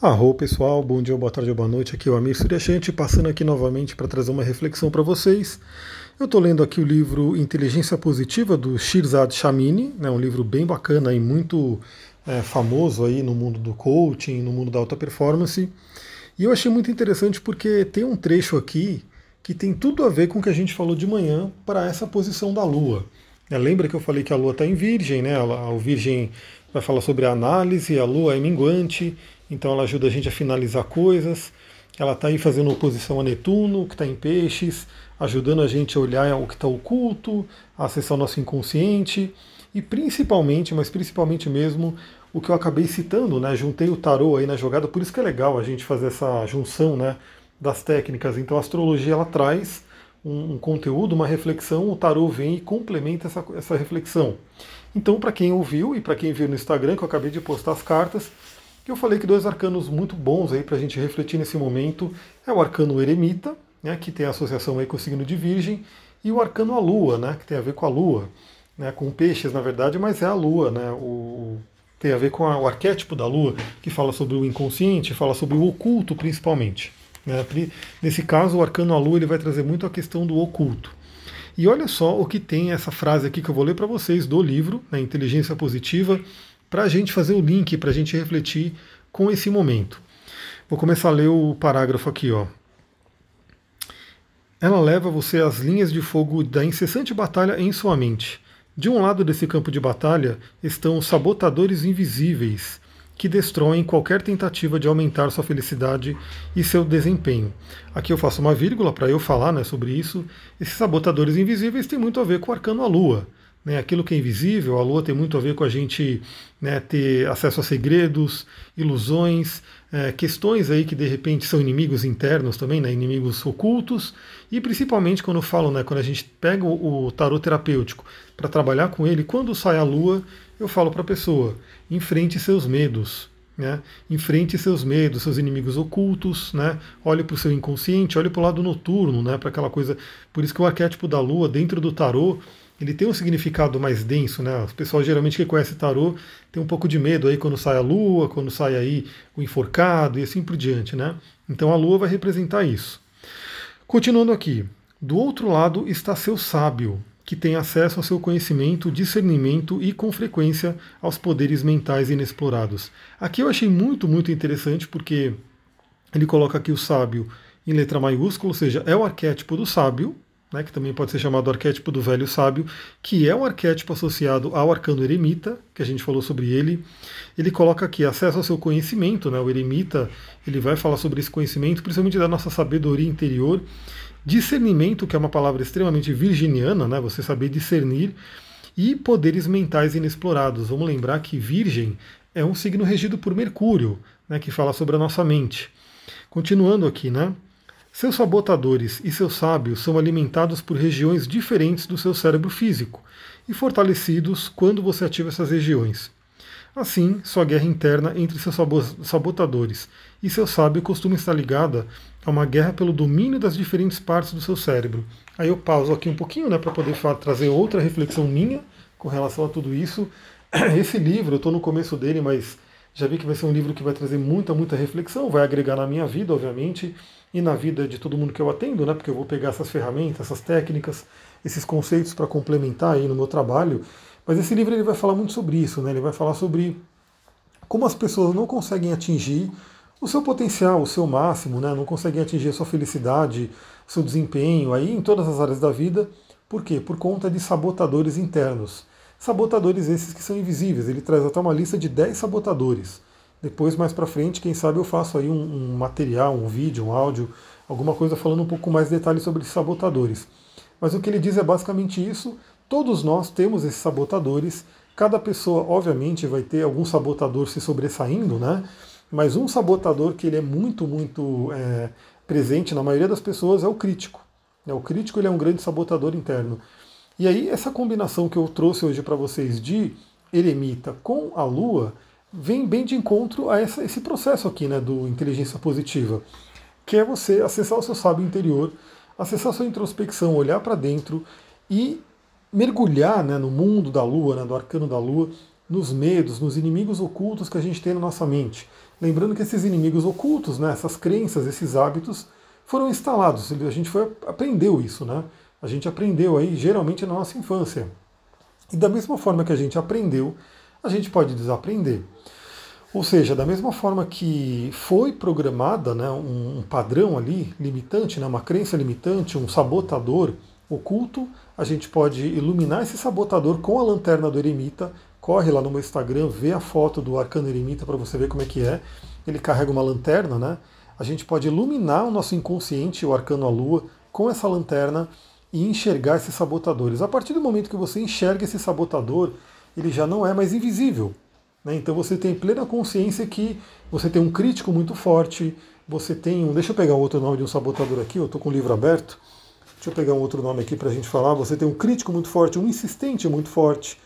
Arro pessoal, bom dia, boa tarde, boa noite. Aqui é o Amir Suryashanti, passando aqui novamente para trazer uma reflexão para vocês. Eu estou lendo aqui o livro Inteligência Positiva do Shirzad Shamini, né, um livro bem bacana e muito é, famoso aí no mundo do coaching, no mundo da alta performance. E eu achei muito interessante porque tem um trecho aqui que tem tudo a ver com o que a gente falou de manhã para essa posição da Lua. É, lembra que eu falei que a Lua está em Virgem, né? O Virgem vai falar sobre a análise, a Lua é minguante então ela ajuda a gente a finalizar coisas. Ela está aí fazendo oposição a Netuno, que está em peixes, ajudando a gente a olhar o que está oculto, a acessar o nosso inconsciente e principalmente, mas principalmente mesmo, o que eu acabei citando, né? Juntei o tarô aí na jogada, por isso que é legal a gente fazer essa junção, né? Das técnicas. Então a astrologia ela traz um, um conteúdo, uma reflexão, o tarô vem e complementa essa, essa reflexão. Então, para quem ouviu e para quem viu no Instagram, que eu acabei de postar as cartas, eu falei que dois arcanos muito bons aí para a gente refletir nesse momento é o arcano eremita, né, que tem associação aí com o signo de Virgem, e o arcano a Lua, né, que tem a ver com a Lua, né, com peixes na verdade, mas é a Lua, né, o, tem a ver com a, o arquétipo da Lua, que fala sobre o inconsciente, fala sobre o oculto principalmente. Né. Nesse caso, o arcano a Lua ele vai trazer muito a questão do oculto. E olha só o que tem essa frase aqui que eu vou ler para vocês do livro, né, Inteligência Positiva, para a gente fazer o link, para a gente refletir com esse momento. Vou começar a ler o parágrafo aqui, ó. Ela leva você às linhas de fogo da incessante batalha em sua mente. De um lado desse campo de batalha estão os sabotadores invisíveis, que destroem qualquer tentativa de aumentar sua felicidade e seu desempenho. Aqui eu faço uma vírgula para eu falar né, sobre isso. Esses sabotadores invisíveis têm muito a ver com o arcano a lua. Né, aquilo que é invisível, a lua tem muito a ver com a gente né, ter acesso a segredos, ilusões, é, questões aí que de repente são inimigos internos também, né, inimigos ocultos, e principalmente quando eu falo, né, quando a gente pega o, tarot terapêutico para trabalhar com ele, quando sai a lua, eu falo para a pessoa, enfrente seus medos, né? Enfrente seus medos, seus inimigos ocultos, né? Olhe para o seu inconsciente, olhe para o lado noturno, né? Para aquela coisa. Por isso que o arquétipo da lua dentro do tarô ele tem um significado mais denso, né? As pessoas geralmente que conhecem tarô tem um pouco de medo aí quando sai a lua, quando sai aí o enforcado e assim por diante, né? Então a lua vai representar isso. Continuando aqui, do outro lado está seu sábio, que tem acesso ao seu conhecimento, discernimento e, com frequência, aos poderes mentais inexplorados. Aqui eu achei muito, muito interessante porque ele coloca aqui o sábio em letra maiúscula, ou seja, é o arquétipo do sábio, né, que também pode ser chamado arquétipo do velho sábio, que é um arquétipo associado ao arcano eremita, que a gente falou sobre ele. Ele coloca aqui acesso ao seu conhecimento, né, o eremita ele vai falar sobre esse conhecimento, principalmente da nossa sabedoria interior, discernimento, que é uma palavra extremamente virginiana, né, você saber discernir, e poderes mentais inexplorados. Vamos lembrar que Virgem é um signo regido por Mercúrio, né, que fala sobre a nossa mente. Continuando aqui, né? Seus sabotadores e seus sábios são alimentados por regiões diferentes do seu cérebro físico e fortalecidos quando você ativa essas regiões. Assim, sua guerra interna entre seus sabotadores e seu sábio costuma estar ligada a uma guerra pelo domínio das diferentes partes do seu cérebro. Aí eu pauso aqui um pouquinho né, para poder trazer outra reflexão minha com relação a tudo isso. Esse livro, eu estou no começo dele, mas já vi que vai ser um livro que vai trazer muita, muita reflexão, vai agregar na minha vida, obviamente e na vida de todo mundo que eu atendo, né? Porque eu vou pegar essas ferramentas, essas técnicas, esses conceitos para complementar aí no meu trabalho. Mas esse livro ele vai falar muito sobre isso, né? Ele vai falar sobre como as pessoas não conseguem atingir o seu potencial, o seu máximo, né? Não conseguem atingir a sua felicidade, o seu desempenho aí em todas as áreas da vida. Por quê? Por conta de sabotadores internos. Sabotadores esses que são invisíveis. Ele traz até uma lista de 10 sabotadores. Depois, mais para frente, quem sabe eu faço aí um, um, material, um vídeo, um áudio, alguma coisa falando um pouco mais de detalhes sobre sabotadores. Mas o que ele diz é basicamente isso. Todos nós temos esses sabotadores. Cada pessoa, obviamente, vai ter algum sabotador se sobressaindo, né? Mas um sabotador que ele é muito, muito é, presente na maioria das pessoas é o crítico. É, o crítico ele é um grande sabotador interno. E aí, essa combinação que eu trouxe hoje para vocês de eremita com a lua vem bem de encontro a essa, esse processo aqui né, do inteligência positiva, que é você acessar o seu sábio interior, acessar a sua introspecção, olhar para dentro e mergulhar né, no mundo da lua, né, do arcano da lua, nos medos, nos inimigos ocultos que a gente tem na nossa mente. Lembrando que esses inimigos ocultos, né, essas crenças, esses hábitos, foram instalados. A gente foi, aprendeu isso, né? A gente aprendeu aí geralmente na nossa infância. E da mesma forma que a gente aprendeu, a gente pode desaprender. Ou seja, da mesma forma que foi programada né, um, padrão ali limitante, né, uma crença limitante, um sabotador oculto, a gente pode iluminar esse sabotador com a lanterna do eremita. Corre lá no meu Instagram, vê a foto do arcano eremita para você ver como é que é. Ele carrega uma lanterna, né? A gente pode iluminar o nosso inconsciente, o arcano à lua, com essa lanterna e enxergar esses sabotadores. A partir do momento que você enxerga esse sabotador, ele já não é mais invisível. Né? Então você tem plena consciência que você tem um crítico muito forte, você tem um. Deixa eu pegar outro nome de um sabotador aqui, eu estou com o livro aberto. Deixa eu pegar um outro nome aqui para a gente falar. Você tem um crítico muito forte, um insistente muito forte.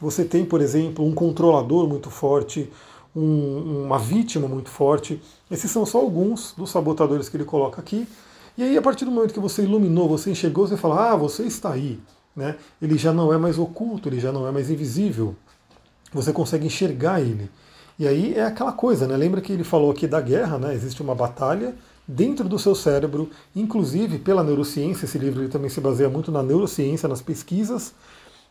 Você tem, por exemplo, um controlador muito forte, um, uma vítima muito forte. Esses são só alguns dos sabotadores que ele coloca aqui. E aí, a partir do momento que você iluminou, você enxergou, você fala, ah, você está aí. Né? Ele já não é mais oculto, ele já não é mais invisível. Você consegue enxergar ele. E aí é aquela coisa, né? Lembra que ele falou aqui da guerra, né? Existe uma batalha dentro do seu cérebro, inclusive pela neurociência, esse livro também se baseia muito na neurociência, nas pesquisas,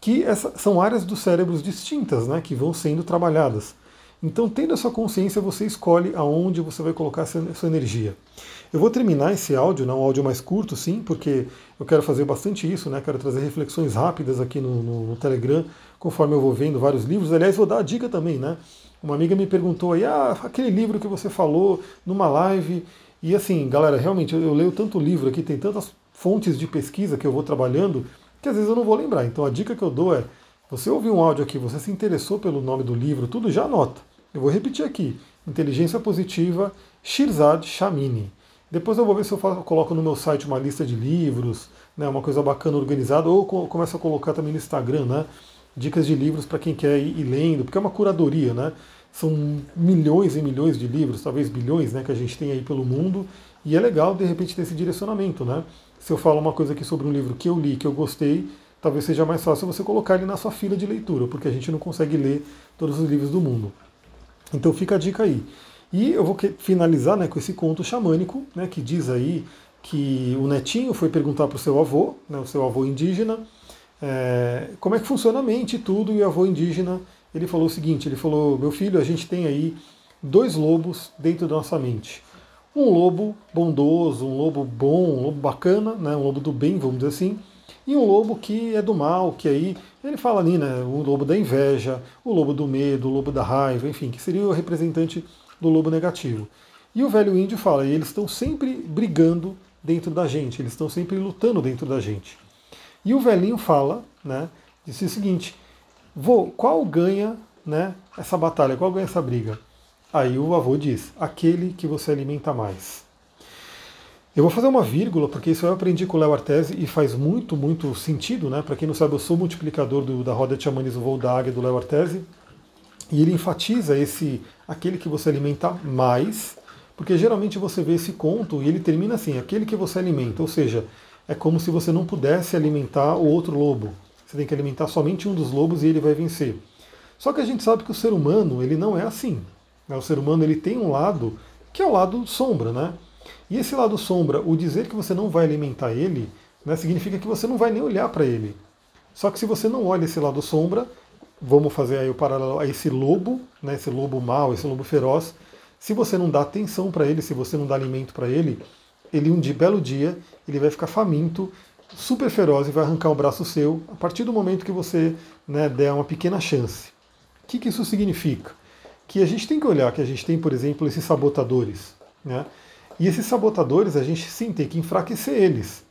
que essa, são áreas dos cérebros distintas, né, que vão sendo trabalhadas. Então, tendo essa consciência, você escolhe aonde você vai colocar essa, sua energia. Eu vou terminar esse áudio, né, um áudio mais curto, sim, porque eu quero fazer bastante isso, né, quero trazer reflexões rápidas aqui no, no, no Telegram, conforme eu vou vendo vários livros. Aliás, vou dar a dica também, né? Uma amiga me perguntou aí, ah, aquele livro que você falou numa live, e assim, galera, realmente eu, eu leio tanto livro aqui, tem tantas fontes de pesquisa que eu vou trabalhando, que às vezes eu não vou lembrar. Então a dica que eu dou é, você ouviu um áudio aqui, você se interessou pelo nome do livro, tudo, já anota. Eu vou repetir aqui. Inteligência Positiva, Shirzad Shamini. Depois eu vou ver se eu, faço, eu coloco no meu site uma lista de livros, né, uma coisa bacana organizada, ou começo a colocar também no Instagram, né, dicas de livros para quem quer ir, lendo, porque é uma curadoria, né? São milhões e milhões de livros, talvez bilhões, né, que a gente tem aí pelo mundo, e é legal de repente ter esse direcionamento, né? Se eu falo uma coisa aqui sobre um livro que eu li, que eu gostei, talvez seja mais fácil você colocar ele na sua fila de leitura, porque a gente não consegue ler todos os livros do mundo. Então fica a dica aí. E eu vou finalizar né, com esse conto xamânico, né, que diz aí que o netinho foi perguntar para o seu avô, né, o seu avô indígena, é, como é que funciona a mente e tudo, e o avô indígena ele falou o seguinte: ele falou, meu filho, a gente tem aí dois lobos dentro da nossa mente. Um lobo bondoso, um lobo bom, um lobo bacana, né, um lobo do bem, vamos dizer assim, e um lobo que é do mal, que aí ele fala ali, né, o lobo da inveja, o lobo do medo, o lobo da raiva, enfim, que seria o representante do lobo negativo. E o velho índio fala, e eles estão sempre brigando dentro da gente, eles estão sempre lutando dentro da gente. E o velhinho fala, né, disse o seguinte, Vô, qual ganha né, essa batalha, qual ganha essa briga? Aí o avô diz, aquele que você alimenta mais. Eu vou fazer uma vírgula, porque isso eu aprendi com o Léo Artese e faz muito, muito sentido, né? Para quem não sabe, eu sou multiplicador do, da roda de xamanismo voo da águia do Léo Artese. E ele enfatiza esse aquele que você alimenta mais, porque geralmente você vê esse conto e ele termina assim, aquele que você alimenta, ou seja, é como se você não pudesse alimentar o outro lobo. Você tem que alimentar somente um dos lobos e ele vai vencer. Só que a gente sabe que o ser humano ele não é assim. Né? O ser humano ele tem um lado que é o lado sombra, né? E esse lado sombra, o dizer que você não vai alimentar ele, né, significa que você não vai nem olhar para ele. Só que se você não olha esse lado sombra, vamos fazer aí o paralelo a esse lobo, né, esse lobo mau, esse lobo feroz, se você não dá atenção para ele, se você não dá alimento para ele, ele um de belo dia, ele vai ficar faminto super feroz e vai arrancar o braço seu a partir do momento que você né, der uma pequena chance. O que, que isso significa? Que a gente tem que olhar que a gente tem, por exemplo, esses sabotadores. Né? E esses sabotadores, a gente sim tem que enfraquecer eles.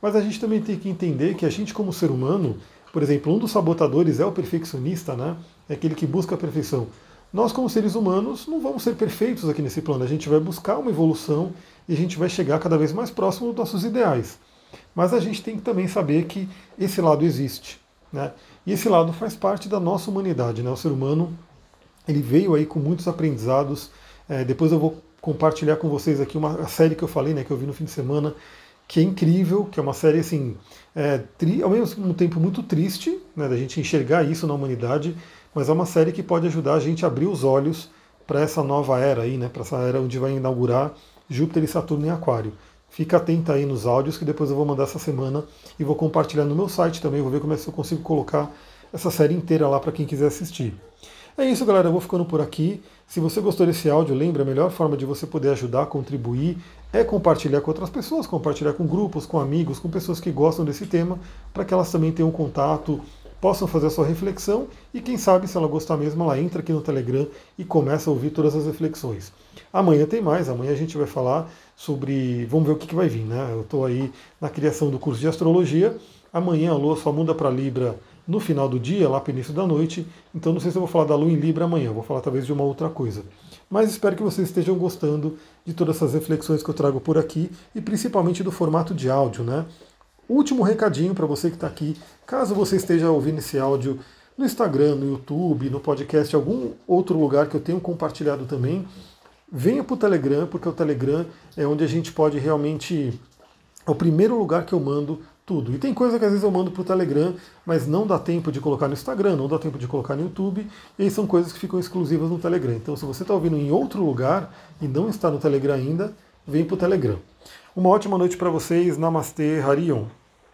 Mas a gente também tem que entender que a gente, como ser humano, por exemplo, um dos sabotadores é o perfeccionista, né? é aquele que busca a perfeição. Nós, como seres humanos, não vamos ser perfeitos aqui nesse plano. A gente vai buscar uma evolução e a gente vai chegar cada vez mais próximo dos nossos ideais. Mas a gente tem que também saber que esse lado existe. Né? E esse lado faz parte da nossa humanidade. Né? O ser humano ele veio aí com muitos aprendizados. É, depois eu vou compartilhar com vocês aqui uma série que eu falei, né, que eu vi no fim de semana, que é incrível, que é uma série assim, é, tri, ao mesmo tempo muito triste, né, da gente enxergar isso na humanidade, mas é uma série que pode ajudar a gente a abrir os olhos para essa nova era aí, né? Para essa era onde vai inaugurar Júpiter e Saturno em Aquário. Fica atenta aí nos áudios que depois eu vou mandar essa semana e vou compartilhar no meu site também. Vou ver como é que eu consigo colocar essa série inteira lá para quem quiser assistir. É isso, galera. Eu vou ficando por aqui. Se você gostou desse áudio, lembra, a melhor forma de você poder ajudar, contribuir, é compartilhar com outras pessoas, compartilhar com grupos, com amigos, com pessoas que gostam desse tema, para que elas também tenham contato, possam fazer a sua reflexão e quem sabe, se ela gostar mesmo, ela entra aqui no Telegram e começa a ouvir todas as reflexões. Amanhã tem mais, amanhã a gente vai falar sobre. Vamos ver o que, que vai vir, né? Eu estou aí na criação do curso de astrologia. Amanhã a Lua só muda para Libra no final do dia, lá para o início da noite. Então não sei se eu vou falar da Lua em Libra amanhã, vou falar talvez de uma outra coisa. Mas espero que vocês estejam gostando de todas essas reflexões que eu trago por aqui e principalmente do formato de áudio, né? Último recadinho para você que está aqui, caso você esteja ouvindo esse áudio no Instagram, no YouTube, no podcast, algum outro lugar que eu tenho compartilhado também, venha para o Telegram, porque o Telegram é onde a gente pode realmente. É o primeiro lugar que eu mando tudo. E tem coisa que às vezes eu mando para o Telegram, mas não dá tempo de colocar no Instagram, não dá tempo de colocar no YouTube, e aí são coisas que ficam exclusivas no Telegram. Então, se você está ouvindo em outro lugar e não está no Telegram ainda, vem para o Telegram. Uma ótima noite para vocês. Namastê, Harion.